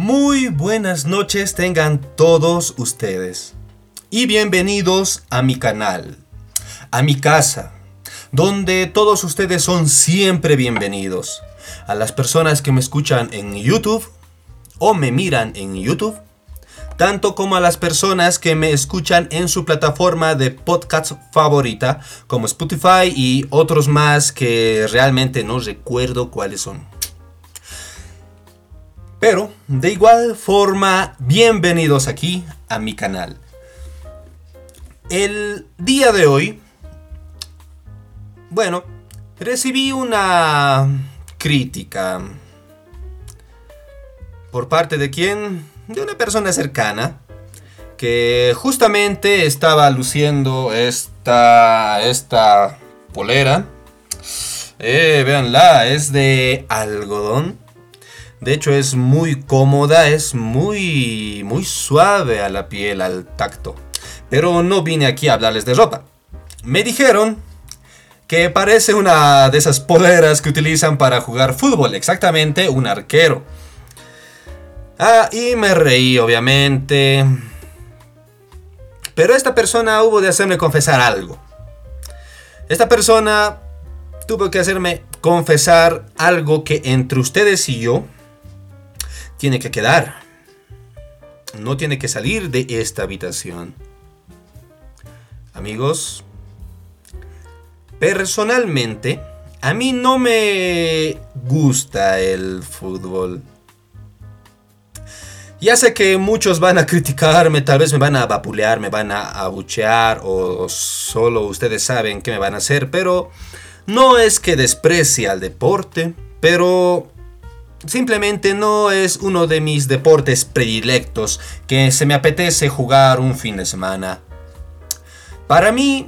Muy buenas noches tengan todos ustedes y bienvenidos a mi canal, a mi casa, donde todos ustedes son siempre bienvenidos. A las personas que me escuchan en YouTube o me miran en YouTube, tanto como a las personas que me escuchan en su plataforma de podcast favorita, como Spotify y otros más que realmente no recuerdo cuáles son. Pero, de igual forma, bienvenidos aquí a mi canal. El día de hoy, bueno, recibí una crítica. ¿Por parte de quién? De una persona cercana que justamente estaba luciendo esta, esta polera. Eh, véanla, es de algodón de hecho es muy cómoda, es muy muy suave a la piel, al tacto. Pero no vine aquí a hablarles de ropa. Me dijeron que parece una de esas poleras que utilizan para jugar fútbol, exactamente un arquero. Ah, y me reí, obviamente. Pero esta persona hubo de hacerme confesar algo. Esta persona tuvo que hacerme confesar algo que entre ustedes y yo tiene que quedar. No tiene que salir de esta habitación. Amigos, personalmente, a mí no me gusta el fútbol. Ya sé que muchos van a criticarme, tal vez me van a vapulear, me van a abuchear o solo ustedes saben qué me van a hacer, pero no es que desprecie al deporte, pero Simplemente no es uno de mis deportes predilectos que se me apetece jugar un fin de semana. Para mí,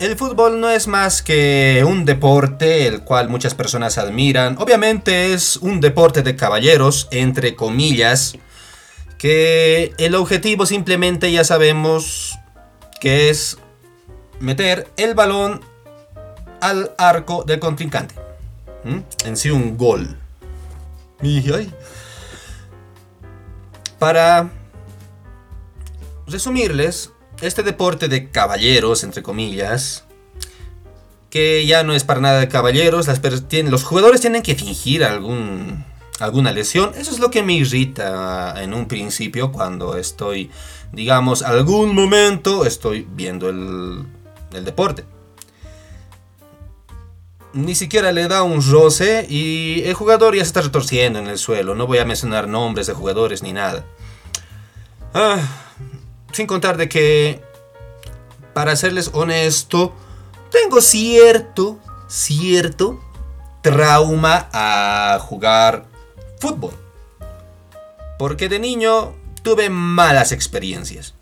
el fútbol no es más que un deporte el cual muchas personas admiran. Obviamente es un deporte de caballeros, entre comillas, que el objetivo simplemente ya sabemos que es meter el balón al arco del contrincante. En sí un gol. Para resumirles, este deporte de caballeros, entre comillas, que ya no es para nada de caballeros, los jugadores tienen que fingir algún, alguna lesión. Eso es lo que me irrita en un principio cuando estoy, digamos, algún momento estoy viendo el, el deporte ni siquiera le da un roce y el jugador ya se está retorciendo en el suelo. No voy a mencionar nombres de jugadores ni nada. Ah, sin contar de que, para serles honesto, tengo cierto, cierto trauma a jugar fútbol. Porque de niño tuve malas experiencias.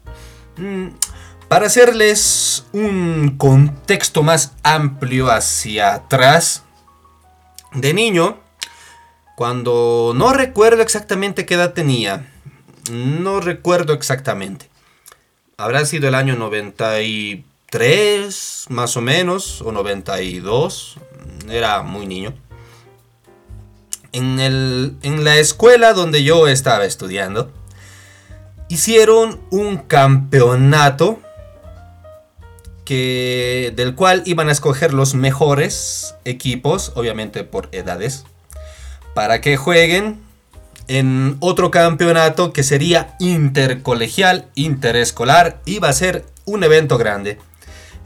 Mm, para hacerles un contexto más amplio hacia atrás, de niño, cuando no recuerdo exactamente qué edad tenía, no recuerdo exactamente, habrá sido el año 93, más o menos, o 92, era muy niño. En, en la escuela donde yo estaba estudiando, hicieron un campeonato que, del cual iban a escoger los mejores equipos, obviamente por edades, para que jueguen en otro campeonato que sería intercolegial, interescolar, iba a ser un evento grande.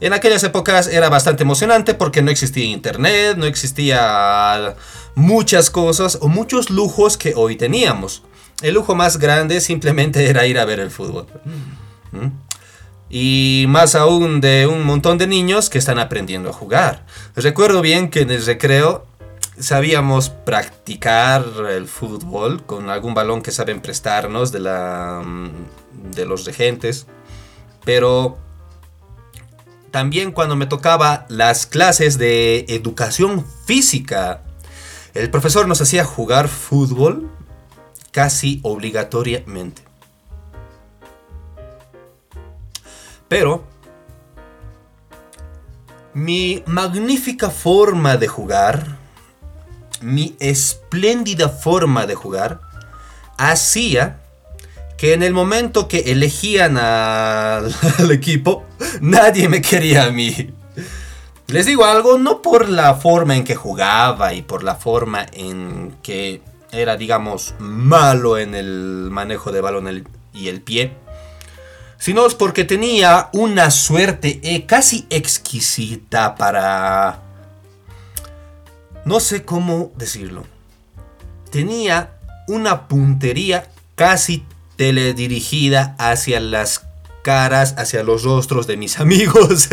En aquellas épocas era bastante emocionante porque no existía internet, no existía muchas cosas o muchos lujos que hoy teníamos. El lujo más grande simplemente era ir a ver el fútbol. ¿Mm? Y más aún de un montón de niños que están aprendiendo a jugar. Recuerdo bien que en el recreo sabíamos practicar el fútbol con algún balón que saben prestarnos de, la, mm, de los regentes, pero también cuando me tocaba las clases de educación física, el profesor nos hacía jugar fútbol casi obligatoriamente. Pero mi magnífica forma de jugar, mi espléndida forma de jugar, hacía que en el momento que elegían al, equipo, nadie me quería a mí. Les digo algo, no por la forma en que jugaba y por la forma en que era, digamos, malo en el manejo de balón y el pie, sino es porque tenía una suerte eh, casi exquisita para... No sé cómo decirlo. Tenía una puntería casi teledirigida hacia las caras, hacia los rostros de mis amigos.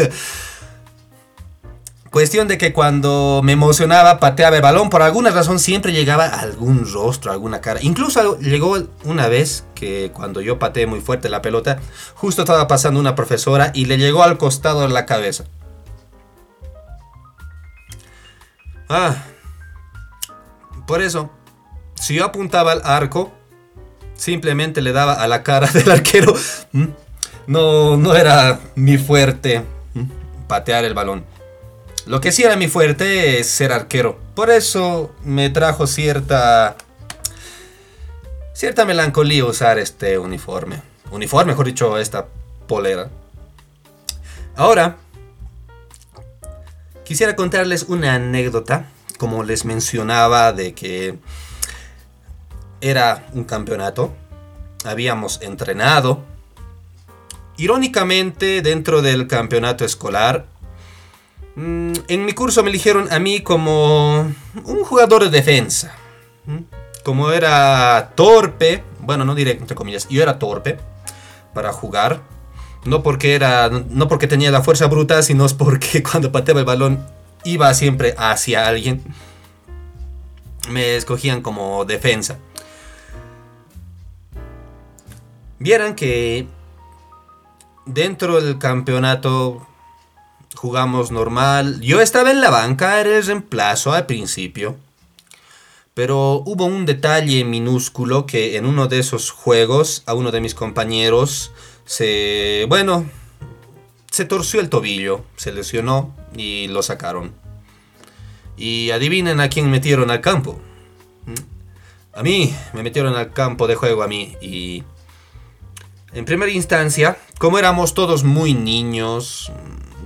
Cuestión de que cuando me emocionaba, pateaba el balón, por alguna razón siempre llegaba algún rostro, alguna cara. Incluso llegó una vez que cuando yo pateé muy fuerte la pelota, justo estaba pasando una profesora y le llegó al costado de la cabeza. Ah, por eso, si yo apuntaba al arco, simplemente le daba a la cara del arquero. No, no era mi fuerte patear el balón. Lo que sí era mi fuerte es ser arquero. Por eso me trajo cierta. cierta melancolía usar este uniforme. Uniforme, mejor dicho, esta polera. Ahora, quisiera contarles una anécdota. Como les mencionaba, de que era un campeonato. Habíamos entrenado. Irónicamente, dentro del campeonato escolar en mi curso me eligieron a mí como un jugador de defensa. Como era torpe, bueno, no diré entre comillas, yo era torpe para jugar. No porque, era, no porque tenía la fuerza bruta, sino porque cuando pateaba el balón iba siempre hacia alguien. Me escogían como defensa. Vieran que dentro del campeonato jugamos normal. Yo estaba en la banca, era el reemplazo al principio. Pero hubo un detalle minúsculo que en uno de esos juegos a uno de mis compañeros se... bueno, se torció el tobillo, se lesionó y lo sacaron. Y adivinen a quién metieron al campo. A mí, me metieron al campo de juego a mí y... En primera instancia, como éramos todos muy niños,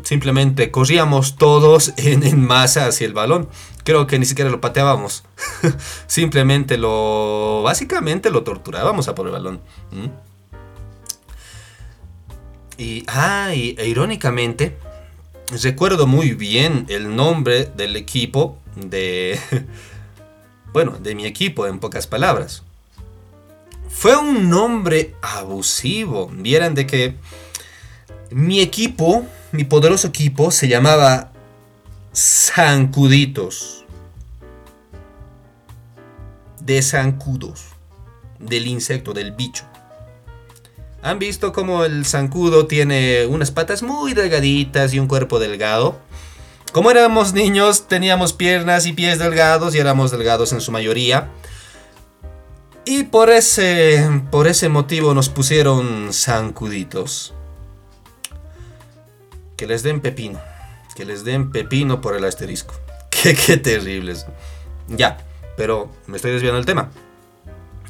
simplemente corríamos todos en, masa hacia el balón. Creo que ni siquiera lo pateábamos. simplemente lo. Básicamente lo torturábamos a por el balón. Y. Ah, e irónicamente. Recuerdo muy bien el nombre del equipo. De. bueno, de mi equipo, en pocas palabras. Fue un nombre abusivo. Vieran de que. Mi equipo mi poderoso equipo se llamaba Zancuditos. De zancudos. Del insecto, del bicho. ¿Han visto cómo el zancudo tiene unas patas muy delgaditas y un cuerpo delgado? Como éramos niños, teníamos piernas y pies delgados y éramos delgados en su mayoría. Y por ese, por ese motivo nos pusieron zancuditos. Que les den pepino. Que les den pepino por el asterisco. Qué, qué terribles. Ya, pero me estoy desviando del tema.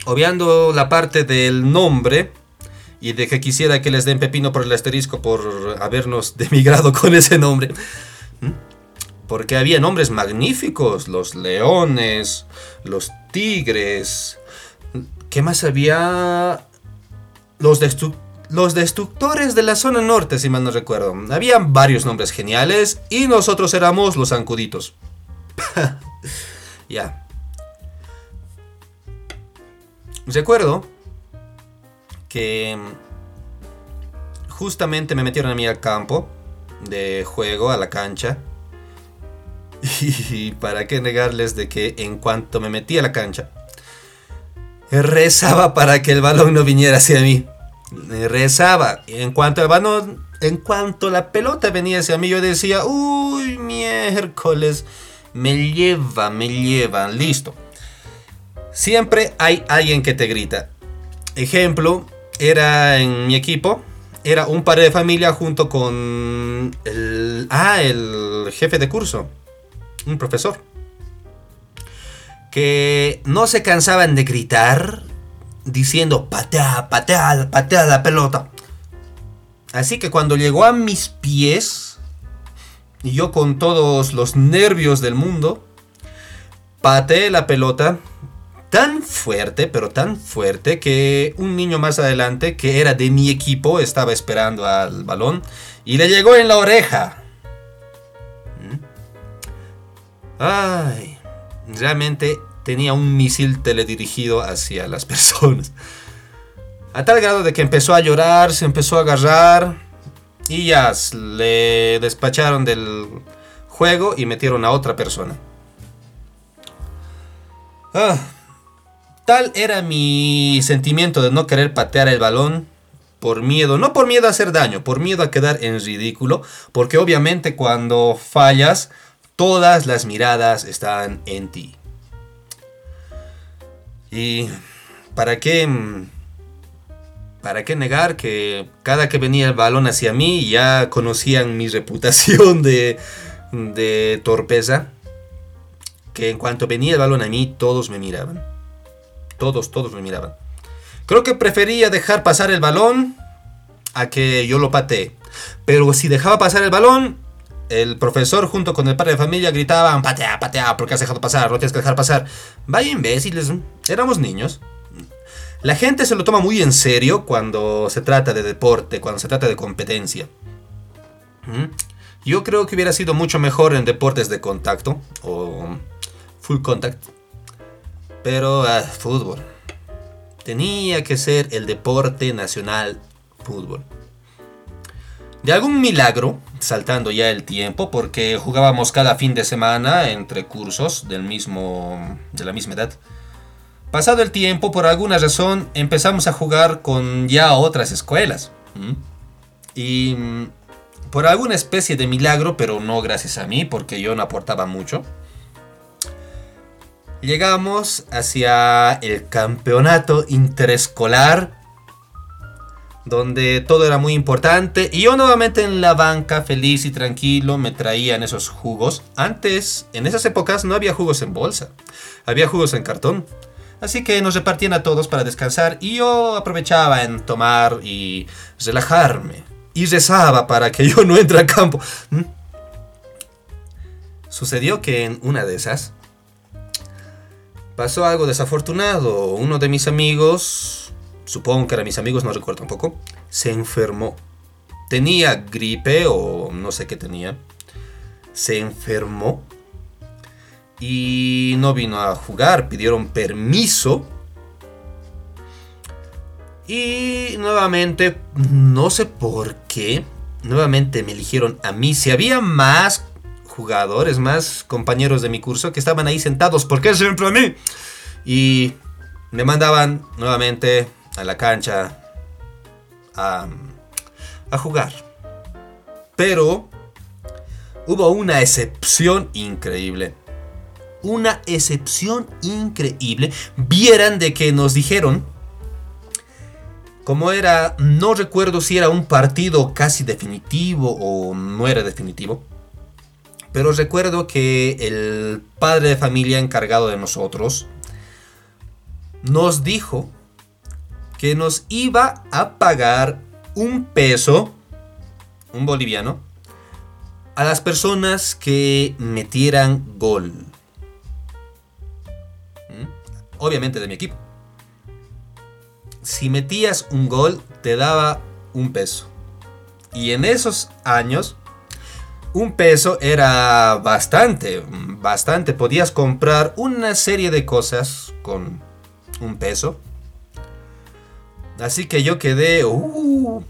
Obviando la parte del nombre y de que quisiera que les den pepino por el asterisco por habernos demigrado con ese nombre. Porque había nombres magníficos, los leones, los tigres. ¿Qué más había? Los destructores los destructores de la zona norte, si mal no recuerdo. Habían varios nombres geniales y nosotros éramos los zancuditos. ya. Recuerdo que justamente me metieron a mí al campo de juego, a la cancha. Y para qué negarles de que en cuanto me metí a la cancha, rezaba para que el balón no viniera hacia mí rezaba. En cuanto en cuanto la pelota venía hacia mí, yo decía, uy, miércoles, me lleva, me lleva, listo. Siempre hay alguien que te grita. Ejemplo, era en mi equipo, era un padre de familia junto con ah, el jefe de curso, un profesor, que no se cansaban de gritar diciendo, patea, patea, patea la pelota. Así que cuando llegó a mis pies, y yo con todos los nervios del mundo, pateé la pelota tan fuerte, pero tan fuerte, que un niño más adelante, que era de mi equipo, estaba esperando al balón y le llegó en la oreja. ¿Mm? Ay, realmente tenía un misil teledirigido hacia las personas. A tal grado de que empezó a llorar, se empezó a agarrar y ya le despacharon del juego y metieron a otra persona. Ah, tal era mi sentimiento de no querer patear el balón por miedo, no por miedo a hacer daño, por miedo a quedar en ridículo, porque obviamente cuando fallas, todas las miradas están en ti. Y para qué para qué negar que cada que venía el balón hacia mí ya conocían mi reputación de, de torpeza, que en cuanto venía el balón a mí todos me miraban. Todos, todos me miraban. Creo que prefería dejar pasar el balón a que yo lo patee. Pero si dejaba pasar el balón, el profesor junto con el padre de familia gritaban, patea, patea, porque has dejado pasar, no tienes que dejar pasar. Vaya imbéciles, éramos niños. La gente se lo toma muy en serio cuando se trata de deporte, cuando se trata de competencia. ¿Mm? Yo creo que hubiera sido mucho mejor en deportes de contacto o full contact. Pero ah, fútbol. Tenía que ser el deporte nacional fútbol. De algún milagro, saltando ya el tiempo, porque jugábamos cada fin de semana entre cursos del mismo, de la misma edad. Pasado el tiempo, por alguna razón, empezamos a jugar con ya otras escuelas. Y mm, por alguna especie de milagro, pero no gracias a mí, porque yo no aportaba mucho, llegamos hacia el campeonato interescolar, donde todo era muy importante. Y yo nuevamente en la banca, feliz y tranquilo, me traían esos jugos. Antes, en esas épocas, no había jugos en bolsa, había jugos en cartón. Así que nos repartían a todos para descansar y yo aprovechaba en tomar y relajarme. Y rezaba para que yo no entre a campo. ¿Mm? Sucedió que en una de esas pasó algo desafortunado. Uno de mis amigos, supongo que eran mis amigos, no recuerdo tampoco, se enfermó. Tenía gripe o no sé qué tenía. Se enfermó y no vino a jugar, pidieron permiso. Y nuevamente, no sé por qué, nuevamente me eligieron a mí. Si había más jugadores, más compañeros de mi curso que estaban ahí sentados. ¿Por qué siempre a mí? Y me mandaban nuevamente a la cancha a, jugar. Pero hubo una excepción increíble. Una excepción increíble. Vieran de que nos dijeron como era, no recuerdo si era un partido casi definitivo o no era definitivo. Pero recuerdo que el padre de familia encargado de nosotros nos dijo que nos iba a pagar un peso, un boliviano, a las personas que metieran gol. ¿Mm? Obviamente de mi equipo. Si metías un gol, te daba un peso. Y en esos años un peso era bastante, bastante. Podías comprar una serie de cosas con un peso. Así que yo quedé... Uh,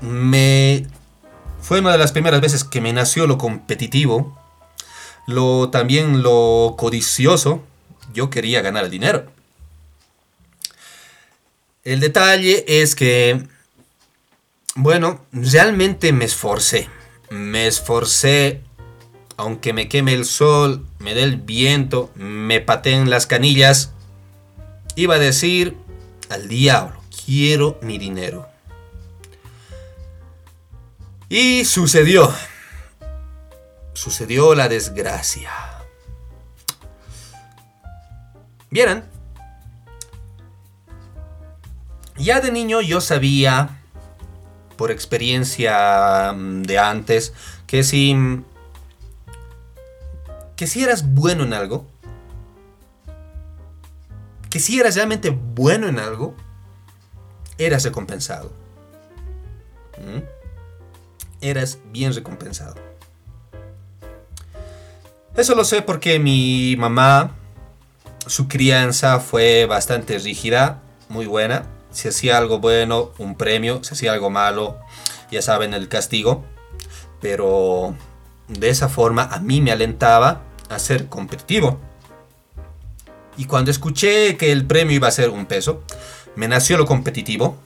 me... Fue una de las primeras veces que me nació lo competitivo. Lo, también lo codicioso. Yo quería ganar el dinero. El detalle es que... Bueno, realmente me esforcé me esforcé, aunque me queme el sol, me dé el viento, me pateen las canillas, iba a decir al diablo, quiero mi dinero. Y sucedió. Sucedió la desgracia. Vieran, Ya de niño yo sabía, por experiencia mm, de antes, que si, que si eras bueno en algo, que si eras realmente bueno en algo, eras recompensado. ¿Mm? Eras bien recompensado. Eso lo sé porque mi mamá, su crianza fue bastante rígida, muy buena. Si hacía algo bueno, un premio. Si hacía algo malo, ya saben, el castigo. Pero de esa forma a mí me alentaba a ser competitivo. Y cuando escuché que el premio iba a ser un peso, me nació lo competitivo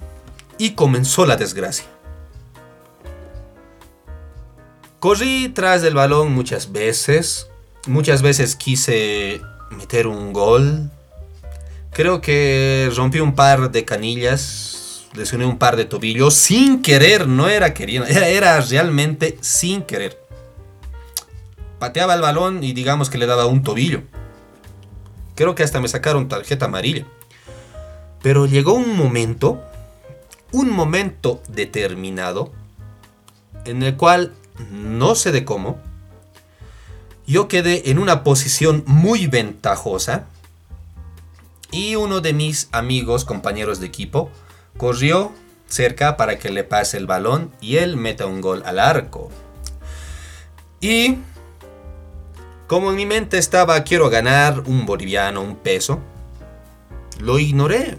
y comenzó la desgracia. Corrí tras del balón muchas veces, muchas veces quise meter un gol. Creo que rompí un par de canillas, lesioné un par de tobillos sin querer, no era queriendo, era, realmente sin querer. Pateaba el balón y digamos que le daba un tobillo. Creo que hasta me sacaron tarjeta amarilla. Pero llegó un momento, un momento determinado, en el cual no sé de cómo, yo quedé en una posición muy ventajosa y uno de mis amigos, compañeros de equipo, corrió cerca para que le pase el balón y él meta un gol al arco. Y como en mi mente estaba quiero ganar un boliviano, un peso, lo ignoré.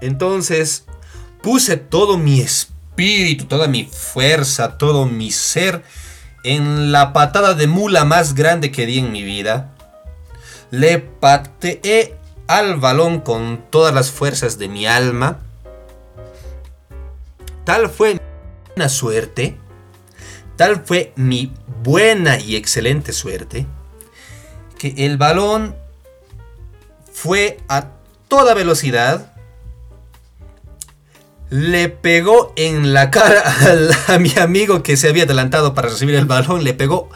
Entonces puse todo mi espíritu, toda mi fuerza, todo mi ser en la patada de mula más grande que di en mi vida. Le pateé al balón con todas las fuerzas de mi alma. Tal fue mi suerte, tal fue mi buena y excelente suerte, que el balón fue a toda velocidad, le pegó en la cara a, mi amigo que se había adelantado para recibir el balón, le pegó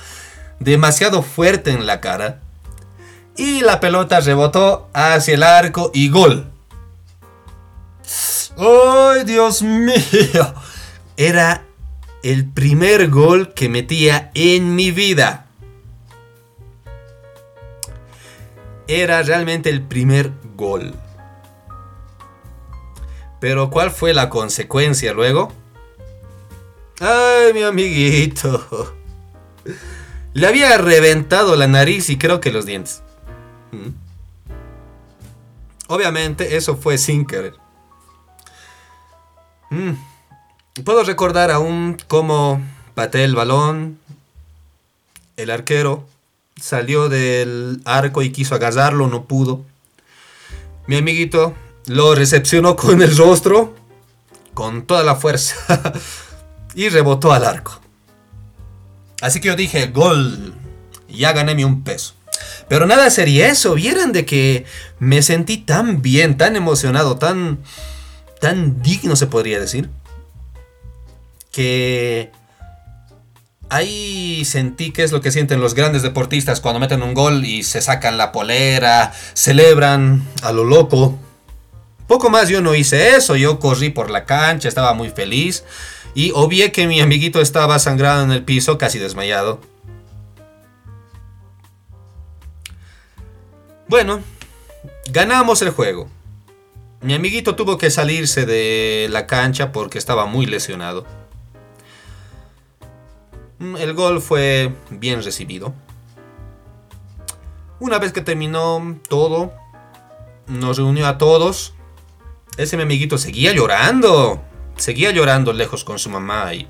demasiado fuerte en la cara y la pelota rebotó hacia el arco y gol. ¡Ay, Dios mío! Era el primer gol que metía en mi vida. Era realmente el primer gol. Pero ¿cuál fue la consecuencia luego? Ay, mi amiguito. Le había reventado la nariz y creo que los dientes. Obviamente eso fue sin querer. Puedo recordar aún cómo pateé el balón. El arquero salió del arco y quiso agarrarlo, no pudo. Mi amiguito lo recepcionó con el rostro, con toda la fuerza, y rebotó al arco. Así que yo dije, gol, ya gané un peso. Pero nada sería eso, vieran de que me sentí tan bien, tan emocionado, tan, tan digno se podría decir, que ahí sentí que es lo que sienten los grandes deportistas cuando meten un gol y se sacan la polera, celebran a lo loco. Poco más yo no hice eso, yo corrí por la cancha, estaba muy feliz y obvié que mi amiguito estaba sangrado en el piso, casi desmayado. Bueno, ganamos el juego. Mi amiguito tuvo que salirse de la cancha porque estaba muy lesionado. Mm, el gol fue bien recibido. Una vez que terminó todo, nos reunió a todos ese mi amiguito seguía llorando. Seguía llorando lejos con su mamá y...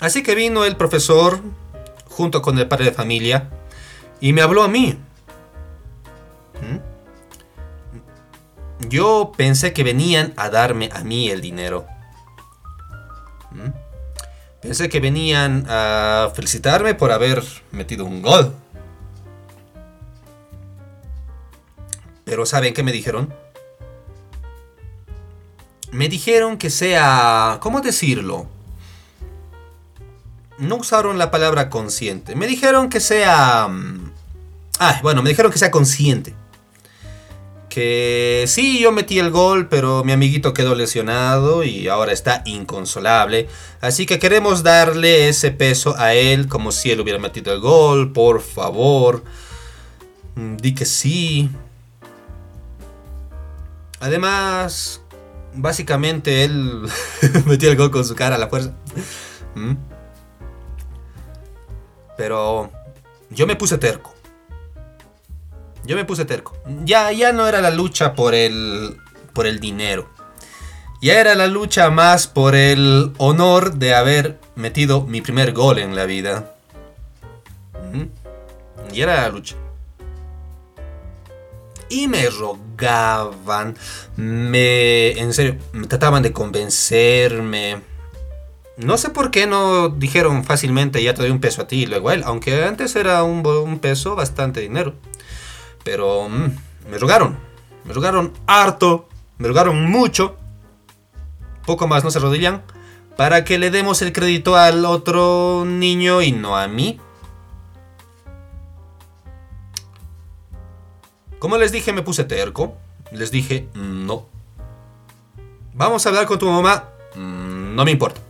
Así que vino el profesor junto con el padre de familia y me habló a mí. ¿Mm? Yo pensé que venían a darme a mí el dinero. ¿Mm? Pensé que venían a felicitarme por haber metido un gol. Pero ¿saben qué me dijeron? Me dijeron que sea, ¿cómo decirlo? No usaron la palabra consciente. Me dijeron que sea... Mm, ah, bueno, me dijeron que sea consciente. que sí, yo metí el gol, pero mi amiguito quedó lesionado y ahora está inconsolable. Así que queremos darle ese peso a él como si él hubiera metido el gol, por favor. Mm, di que sí. Además, básicamente él metió el gol con su cara a la fuerza. Mm. Pero yo me puse terco. Yo me puse terco. Ya, ya no era la lucha por el, por el dinero. Ya era la lucha más por el honor de haber metido mi primer gol en la vida. Y era la lucha. Y me rogaban, me, en serio, trataban de convencerme. No sé por qué no dijeron fácilmente ya te doy un peso a ti y luego a él, aunque antes era un, un peso bastante dinero. Pero mm, me rogaron, me rogaron harto, me rogaron mucho. Poco más no se rodillan. Para que le demos el crédito al otro niño y no a mí. Como les dije, me puse terco. Les dije, no. Vamos a hablar con tu mamá. Mm, no me importa.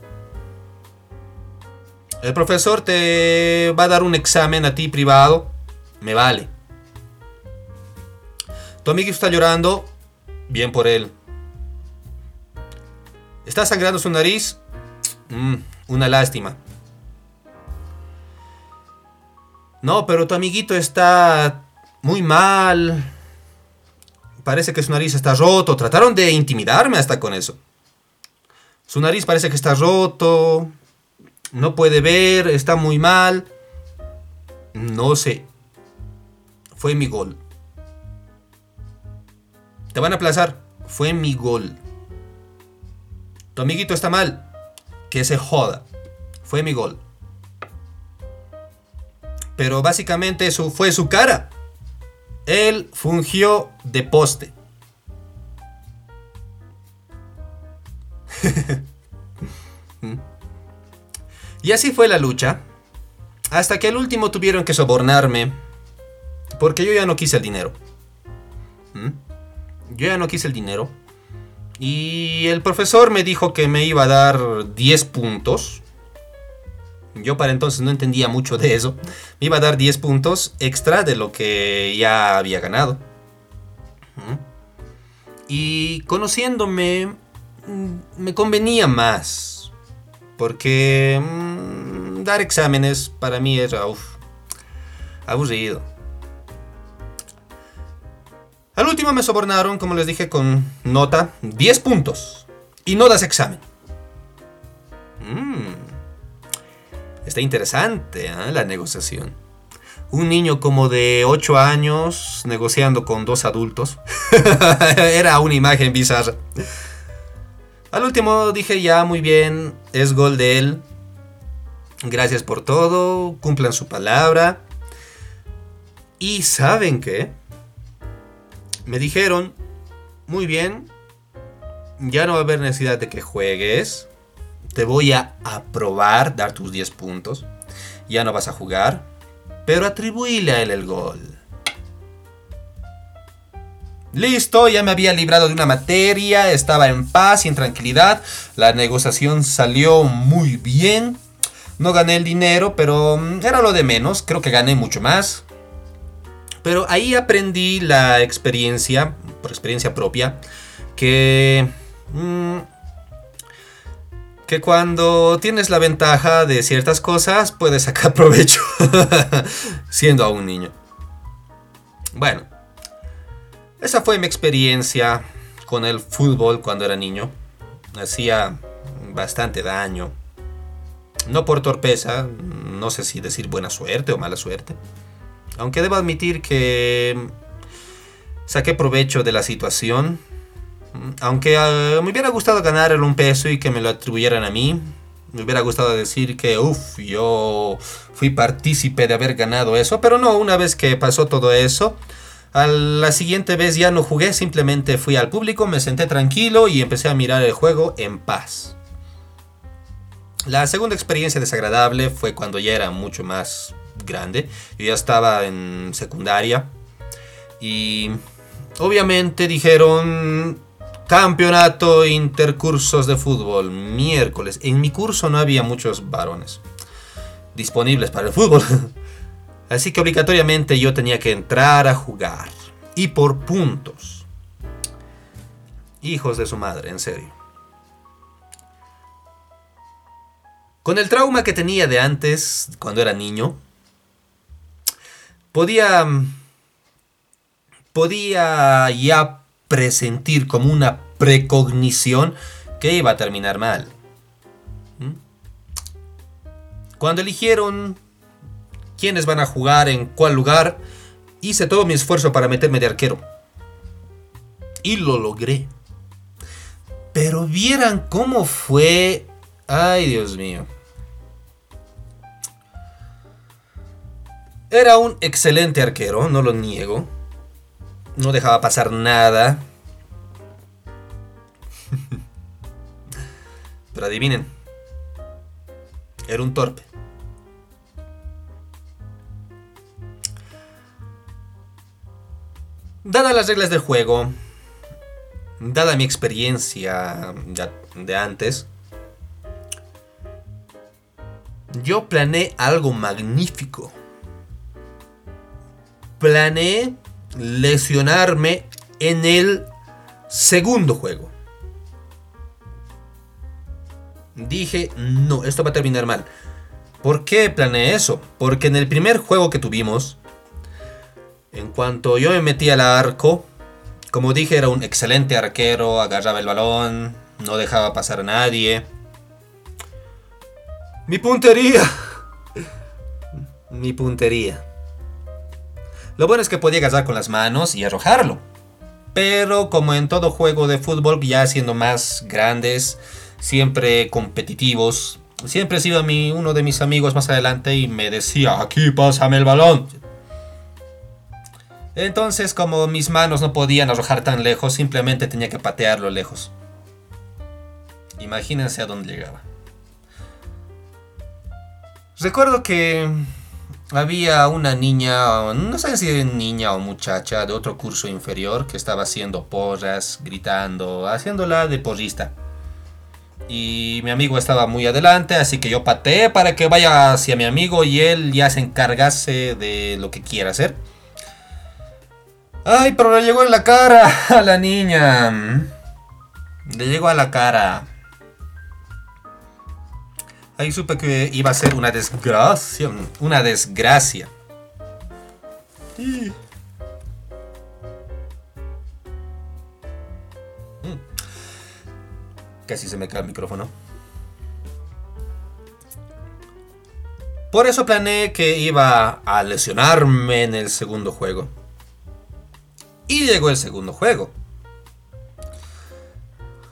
El profesor te va a dar un examen a ti privado. Me vale. Tu amigo está llorando. Bien por él. ¿Está sangrando su nariz? Mm, una lástima. No, pero tu amiguito está muy mal. Parece que su nariz está roto. Trataron de intimidarme hasta con eso. Su nariz parece que está roto. No puede ver. Está muy mal. No sé. Fue mi gol. Te van a aplazar. Fue mi gol. Tu amiguito está mal. Que se joda. Fue mi gol. Pero básicamente eso fue su cara. Él fungió de poste. y así fue la lucha. Hasta que al último tuvieron que sobornarme. Porque yo ya no quise el dinero. ¿Mm? Yo ya no quise el dinero. Y el profesor me dijo que me iba a dar 10 puntos. Yo para entonces no entendía mucho de eso. Me iba a dar 10 puntos extra de lo que ya había ganado. Y conociéndome, mm, me convenía más. Porque mm, dar exámenes para mí era aburrido. Al último me sobornaron, como les dije, con nota 10 puntos. Y no das examen. Mm. Está interesante ¿eh? la negociación. Un niño como de 8 años negociando con dos adultos. Era una imagen bizarra. Al último dije ya, muy bien, es gol de él. Gracias por todo, cumplan su palabra. Y saben qué? Me dijeron, muy bien, ya no va a haber necesidad de que juegues. Te voy a aprobar, dar tus 10 puntos. Ya no vas a jugar, pero atribuíle a él el gol. Listo, ya me había librado de una materia, estaba en paz y en tranquilidad. La negociación salió muy bien. No gané el dinero, pero mm, era lo de menos. Creo que gané mucho más. Pero ahí aprendí la experiencia, por experiencia propia, que... Mm, que cuando tienes la ventaja de ciertas cosas, puedes sacar provecho siendo aún niño. Bueno, esa fue mi experiencia con el fútbol cuando era niño. Hacía bastante daño. No por torpeza, no sé si decir buena suerte o mala suerte. Aunque debo admitir que saqué provecho de la situación. Aunque ah, me hubiera gustado ganar el un peso y que me lo atribuyeran a mí. Me hubiera gustado decir que, uff, yo fui partícipe de haber ganado eso. Pero no, una vez que pasó todo eso, a la siguiente vez ya no jugué, simplemente fui al público, me senté tranquilo y empecé a mirar el juego en paz. La segunda experiencia desagradable fue cuando ya era mucho más grande. Yo ya estaba en secundaria y obviamente dijeron campeonato intercursos de fútbol, miércoles. En mi curso no había muchos varones disponibles para el fútbol. Así que obligatoriamente yo tenía que entrar a jugar. Y por puntos. Hijos de su madre, en serio. Con el trauma que tenía de antes, cuando era niño, podía podía ya presentir como una precognición que iba a terminar mal. ¿Mm? Cuando eligieron quiénes van a jugar en cuál lugar, hice todo mi esfuerzo para meterme de arquero. Y lo logré. Pero vieran cómo fue... Ay, Dios mío. Era un excelente arquero, no lo niego. No dejaba pasar nada. Pero adivinen. Era un torpe. Dadas las reglas del juego, dada mi experiencia de antes, yo planeé algo magnífico. Planeé lesionarme en el segundo juego. Dije, no, esto va a terminar mal. ¿Por qué planeé eso? Porque en el primer juego que tuvimos, en cuanto yo me metí al arco, como dije, era un excelente arquero, agarraba el balón, no dejaba pasar a nadie. Mi puntería. Mi puntería. Lo bueno es que podía agarrar con las manos y arrojarlo. Pero como en todo juego de fútbol, ya siendo más grandes, siempre competitivos, siempre he sido uno de mis amigos más adelante y me decía, aquí pásame el balón. Entonces, como mis manos no podían arrojar tan lejos, simplemente tenía que patearlo lejos. Imagínense a dónde llegaba. Recuerdo que había una niña, no sé si niña o muchacha de otro curso inferior que estaba haciendo porras, gritando, haciéndola de porrista. Y mi amigo estaba muy adelante, así que yo pateé para que vaya hacia mi amigo y él ya se encargase de lo que quiera hacer. Ay, pero le llegó en la cara a la niña. Le llegó a la cara. Ahí supe que iba a ser una desgracia. Una desgracia. Mm. Casi se me cae el micrófono. Por eso planeé que iba a lesionarme en el segundo juego. Y llegó el segundo juego.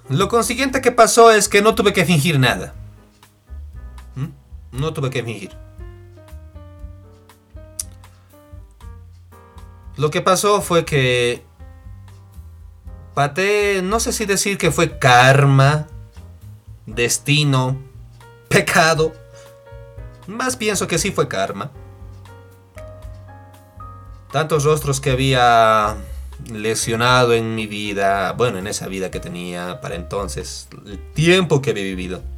Lo consiguiente que pasó es que no tuve que fingir nada. No tuve que fingir. Lo que pasó fue que Paté, no sé si decir que fue karma, destino, pecado. Más pienso que sí fue karma. Tantos rostros que había lesionado en mi vida, bueno, en esa vida que tenía para entonces, el tiempo que había vivido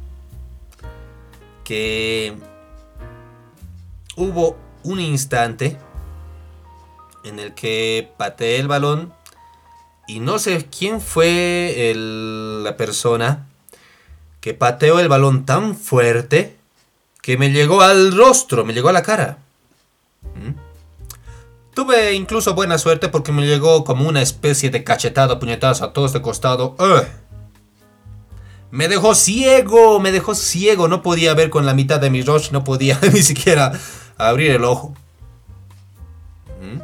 que hubo un instante en el que pateé el balón y no sé quién fue la persona que pateó el balón tan fuerte que me llegó al rostro, me llegó a la cara. ¿Mm? Tuve incluso buena suerte porque me llegó como una especie de cachetado, puñetazo a todos de costado. Me dejó ciego, me dejó ciego. No podía ver con la mitad de mi rush, no podía ni siquiera abrir el ojo. ¿Mm?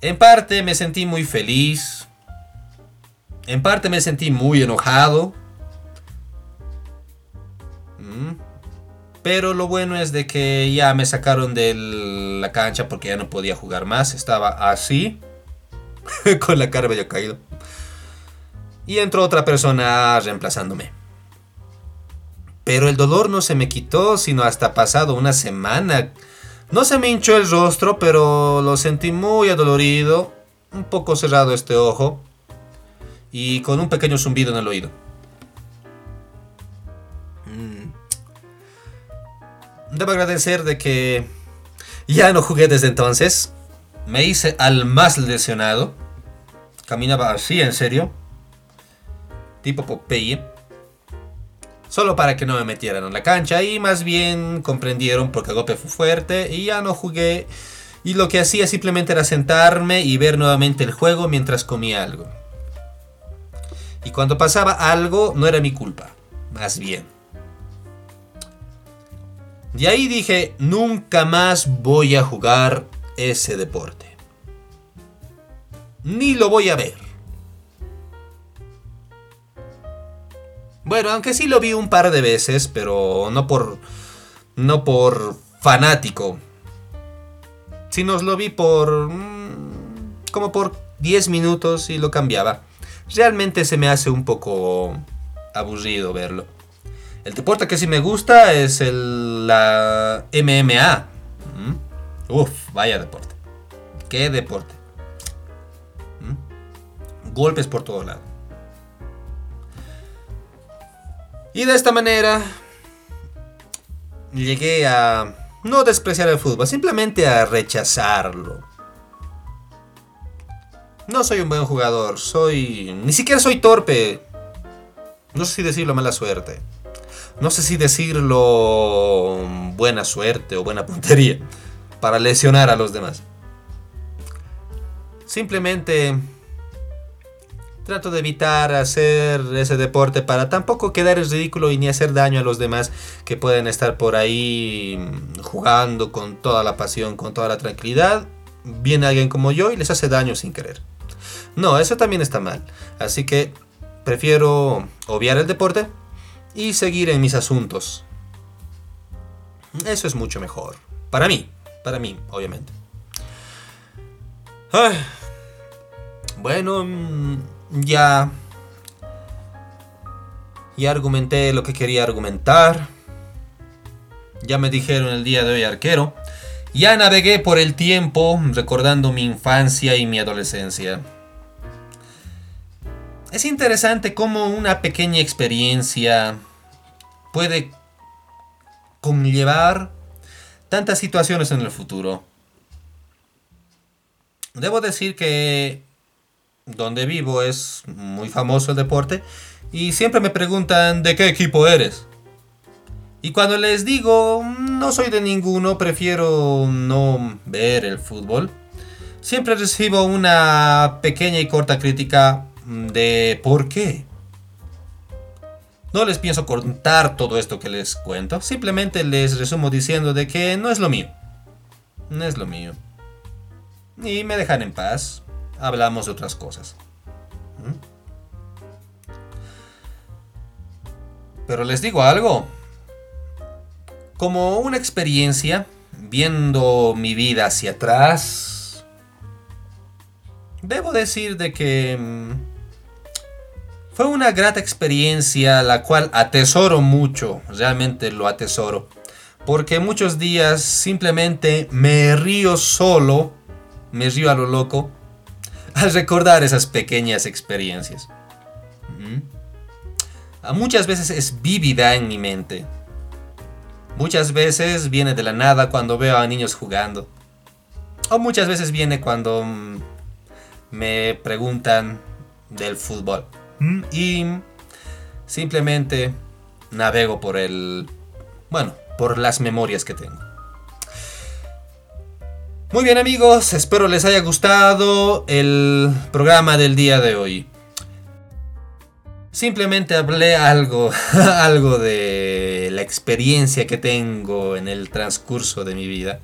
En parte me sentí muy feliz. En parte me sentí muy enojado. ¿Mm? Pero lo bueno es de que ya me sacaron de la cancha porque ya no podía jugar más. Estaba así. con la cara medio caído y entró otra persona reemplazándome. Pero el dolor no se me quitó, sino hasta pasado una semana. No se me hinchó el rostro, pero lo sentí muy adolorido, un poco cerrado este ojo y con un pequeño zumbido en el oído. Mm. Debo agradecer de que ya no jugué desde entonces. Me hice al más lesionado. Caminaba así, en serio. Tipo Popeye solo para que no me metieran en la cancha y más bien comprendieron porque el golpe fue fuerte y ya no jugué y lo que hacía simplemente era sentarme y ver nuevamente el juego mientras comía algo. Y cuando pasaba algo no era mi culpa, más bien. De ahí dije, nunca más voy a jugar ese deporte. Ni lo voy a ver. Bueno, aunque sí lo vi un par de veces, pero no por. No por fanático. Sino lo vi por. Mm, como por 10 minutos y lo cambiaba. Realmente se me hace un poco aburrido verlo. El deporte que sí me gusta es el, la MMA. ¿Mm? Uf, vaya deporte. ¿Qué deporte? ¿Mm? Golpes por todo lado. Y de esta manera llegué a no despreciar el fútbol, simplemente a rechazarlo. No soy un buen jugador, soy... Ni siquiera soy torpe. No sé si decirlo mala suerte. No sé si decirlo buena suerte o buena puntería para lesionar a los demás. Simplemente trato de evitar hacer ese deporte para tampoco quedar en ridículo y ni hacer daño a los demás que pueden estar por ahí jugando con toda la pasión, con toda la tranquilidad. Viene alguien como yo y les hace daño sin querer. No, eso también está mal. Así que prefiero obviar el deporte y seguir en mis asuntos. Eso es mucho mejor. Para mí, para mí, obviamente. Bueno, mm, ya ya argumenté lo que quería argumentar. Ya me dijeron el día de hoy arquero. Ya navegué por el tiempo recordando mi infancia y mi adolescencia. Es interesante cómo una pequeña experiencia puede conllevar tantas situaciones en el futuro. Debo decir que donde vivo es muy famoso el deporte y siempre me preguntan de qué equipo eres. Y cuando les digo no soy de ninguno, prefiero no ver el fútbol, siempre recibo una pequeña y corta crítica de por qué. No les pienso contar todo esto que les cuento, simplemente les resumo diciendo de que no es lo mío. No es lo mío. Y me dejan en paz hablamos de otras cosas. ¿Mm? Pero les digo algo. Como una experiencia, viendo mi vida hacia atrás, debo decir de que mm, fue una grata experiencia la cual atesoro mucho, realmente lo atesoro. Porque muchos días simplemente me río solo, me río a lo loco, al recordar esas pequeñas experiencias. Muchas veces es vívida en mi mente. Muchas veces viene de la nada cuando veo a niños jugando. O muchas veces viene cuando mm, me preguntan del fútbol. Y simplemente navego por el... Bueno, por las memorias que tengo. Muy bien amigos, espero les haya gustado el programa del día de hoy. Simplemente hablé algo, algo de la experiencia que tengo en el transcurso de mi vida,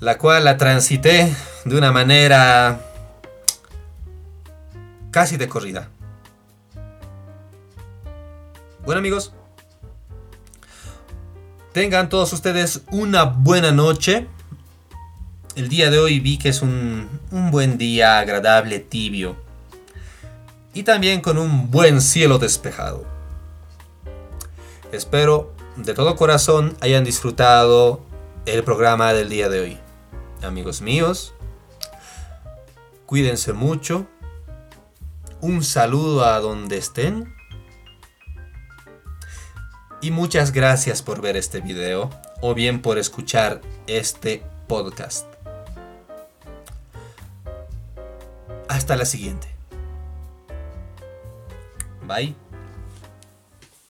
la cual la transité de una manera casi de corrida. Bueno amigos, tengan todos ustedes una buena noche el día de hoy vi que es un, buen día agradable, tibio. Y también con un buen cielo despejado. Espero de todo corazón hayan disfrutado el programa del día de hoy. Amigos míos, cuídense mucho. Un saludo a donde estén. Y muchas gracias por ver este video o bien por escuchar este podcast. Hasta la siguiente. Bye.